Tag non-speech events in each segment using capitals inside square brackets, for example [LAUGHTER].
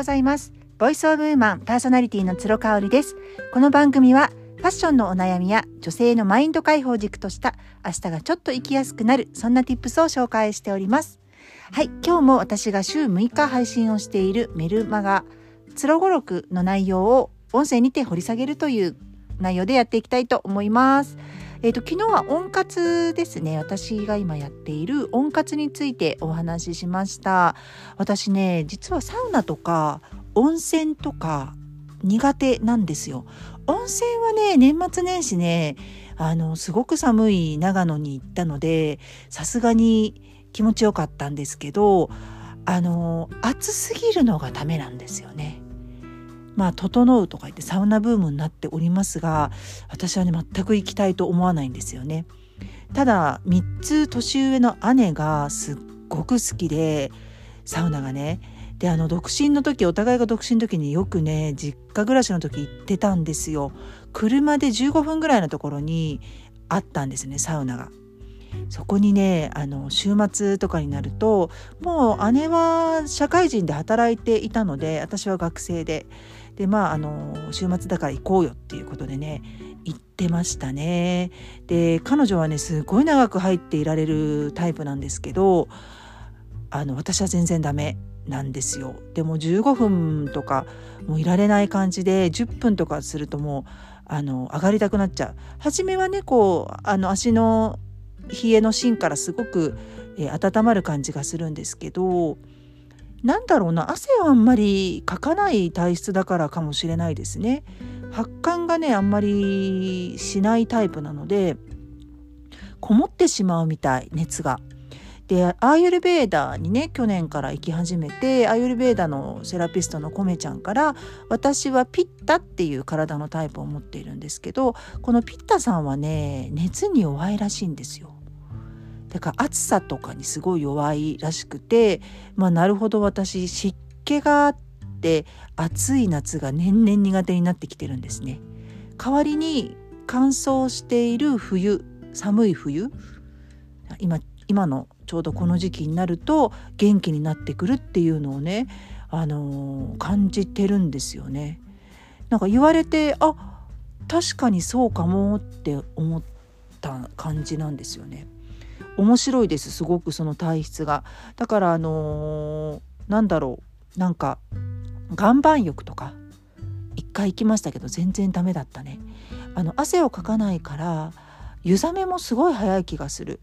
ございます。ボイスオブウーマンパーソナリティの鶴香織です。この番組はファッションのお悩みや女性のマインド解放軸とした明日がちょっと生きやすくなるそんな tips を紹介しております。はい今日も私が週6日配信をしているメルマガつろごろくの内容を音声にて掘り下げるという内容でやっていきたいと思います。えーと、昨日は温活ですね。私が今やっている温活についてお話ししました。私ね実はサウナとか温泉とか苦手なんですよ。温泉はね年末年始ねあのすごく寒い長野に行ったのでさすがに気持ちよかったんですけどあの暑すぎるのがダメなんですよね。まあ整うとか言ってサウナブームになっておりますが私はね全く行きたいと思わないんですよね。ただ3つ年上の姉がすっごく好きでサウナがね。であの独身の時お互いが独身の時によくね実家暮らしの時行ってたんですよ。車で15分ぐらいのところにあったんですねサウナが。そこにねあの週末とかになるともう姉は社会人で働いていたので私は学生で。でまああの週末だから行こうよっていうことでね行ってましたね。で彼女はねすごい長く入っていられるタイプなんですけどあの私は全然ダメなんですよ。でも15分とかもういられない感じで10分とかするともうあの上がりたくなっちゃう。初めはねこうあの足の冷えの芯からすごく、えー、温まる感じがするんですけどなんだろうな汗をあんまりかかない体質だからかもしれないですね。発汗がねあんまりしないタイプなのでこもってしまうみたい熱が。でアーユルベーダーにね去年から行き始めてアーユルベーダのセラピストのコメちゃんから私はピッタっていう体のタイプを持っているんですけどこのピッタさんはね熱に弱いらしいんですよ。だから暑さとかにすごい弱いらしくてまあなるほど私湿気があって暑い夏が年々苦手になってきてるんですね。代わりに乾燥している冬寒い冬今今のちょうどこの時期になると元気になってくるっていうのをね、あのー、感じてるんですよね。なんか言われてあ確かにそうかもって思った感じなんですよね。面白いです。すごくその体質が。だからあのー、なんだろう。なんか岩盤浴とか一回行きましたけど全然ダメだったね。あの汗をかかないから湯冷めもすごい早い気がする。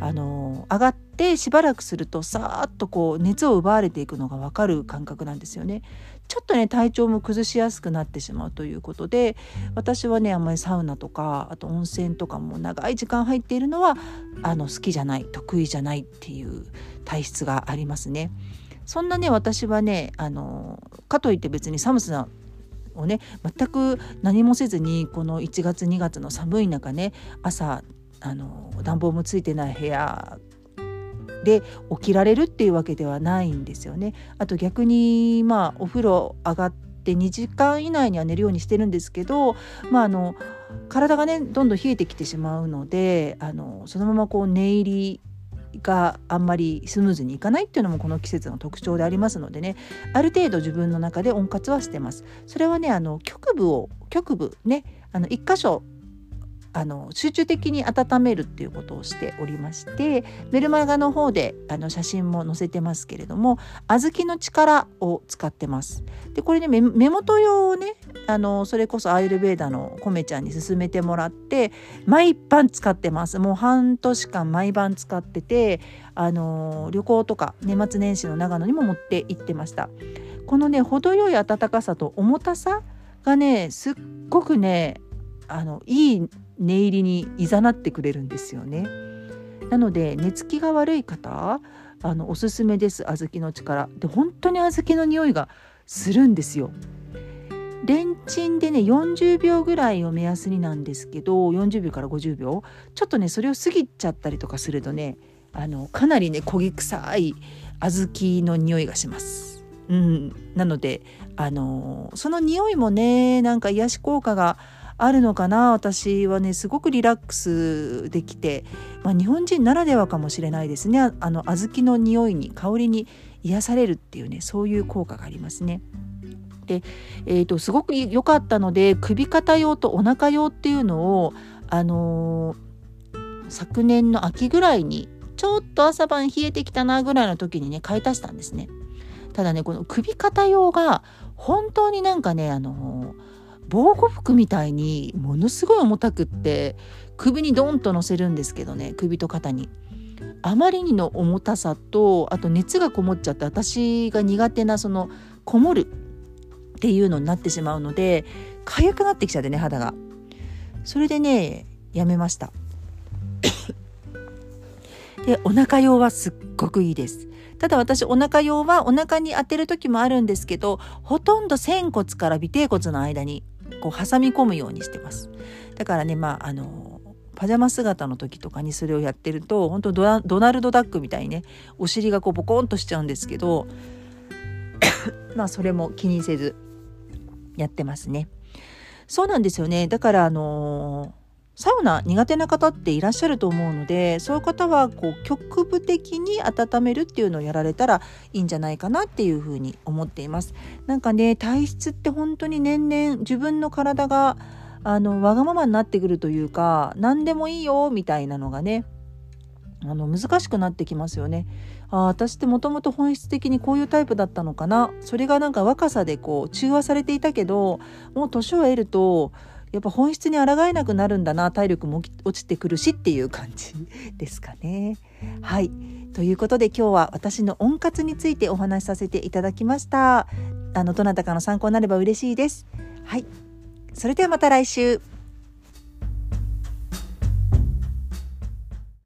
あの上がってしばらくするとさーっとこう熱を奪われていくのが分かる感覚なんですよね。ちょっとね体調も崩しやすくなってしまうということで私はねあんまりサウナとかあと温泉とかも長い時間入っているのはあの好きじゃない得意じゃないっていう体質がありますね。そんなね私はねあのかといって別に寒さをね全く何もせずにこの1月2月の寒い中ね朝あの暖房もついてない部屋で起きられるっていうわけではないんですよね。あと逆にまあお風呂上がって2時間以内には寝るようにしてるんですけど、まあ、あの体がねどんどん冷えてきてしまうのであのそのままこう寝入りがあんまりスムーズにいかないっていうのもこの季節の特徴でありますのでねある程度自分の中で温活はしてます。それはねあの局部を局部ねあの1箇所あの集中的に温めるっていうことをしておりましてメルマガの方であの写真も載せてますけれども小豆の力を使ってます。でこれね目元用をねあのそれこそアイルベーダのコメちゃんに勧めてもらって毎晩使ってますもう半年間毎晩使っててあの旅行とか年末年始の長野にも持って行ってました。このね程よい暖かさと重たさがねすっごくねあのいい寝入りにいざなってくれるんですよね。なので寝つきが悪い方あのおすすめです小豆の力で本当に小豆の匂いがするんですよ。レンチンでね40秒ぐらいを目安になんですけど40秒から50秒ちょっとねそれを過ぎちゃったりとかするとねあのかなりね焦げ臭い小豆の匂いがします。うん、なのであのその匂いもねなんか癒し効果があるのかな？私はねすごくリラックスできて、まあ、日本人ならではかもしれないですねあの小豆の匂いに香りに癒されるっていうねそういう効果がありますね。で、えーと、すごく良かったので首肩用とお腹用っていうのを、あのー、昨年の秋ぐらいにちょっと朝晩冷えてきたなぐらいの時にね買い足したんですね。ただねこの首肩用が本当になんかねあのー防護服みたいにものすごい重たくって首にドンと乗せるんですけどね首と肩に。あまりにの重たさとあと熱がこもっちゃって私が苦手なそのこもるっていうのになってしまうので痒くなってきちゃってね肌が。それでねやめました。[COUGHS] でお腹用はすっごくいいです。ただ私お腹用はお腹に当てる時もあるんですけどほとんど仙骨から尾てい骨の間にこう挟み込むようにしてます。だからねまああのパジャマ姿の時とかにそれをやってると本当ドドナルドダックみたいにねお尻がこうボコンとしちゃうんですけど [COUGHS] まあそれも気にせずやってますね。そうなんですよね。だからあのーサウナ苦手な方っていらっしゃると思うのでそういう方はこう局部的に温めるっていうのをやられたらいいんじゃないかなっていうふうに思っています。なんかね体質って本当に年々自分の体があのわがままになってくるというか何でもいいよみたいなのがねあの難しくなってきますよね。あ私ってもともと本質的にこういうタイプだったのかなそれがなんか若さでこう中和されていたけどもう年を得るとやっぱ本質に抗えなくなるんだな体力も落ちてくるしっていう感じですかね。はいということで今日は私の温活についてお話しさせていただきました。あのどなたかの参考になれば嬉しいです。はいそれではまた来週。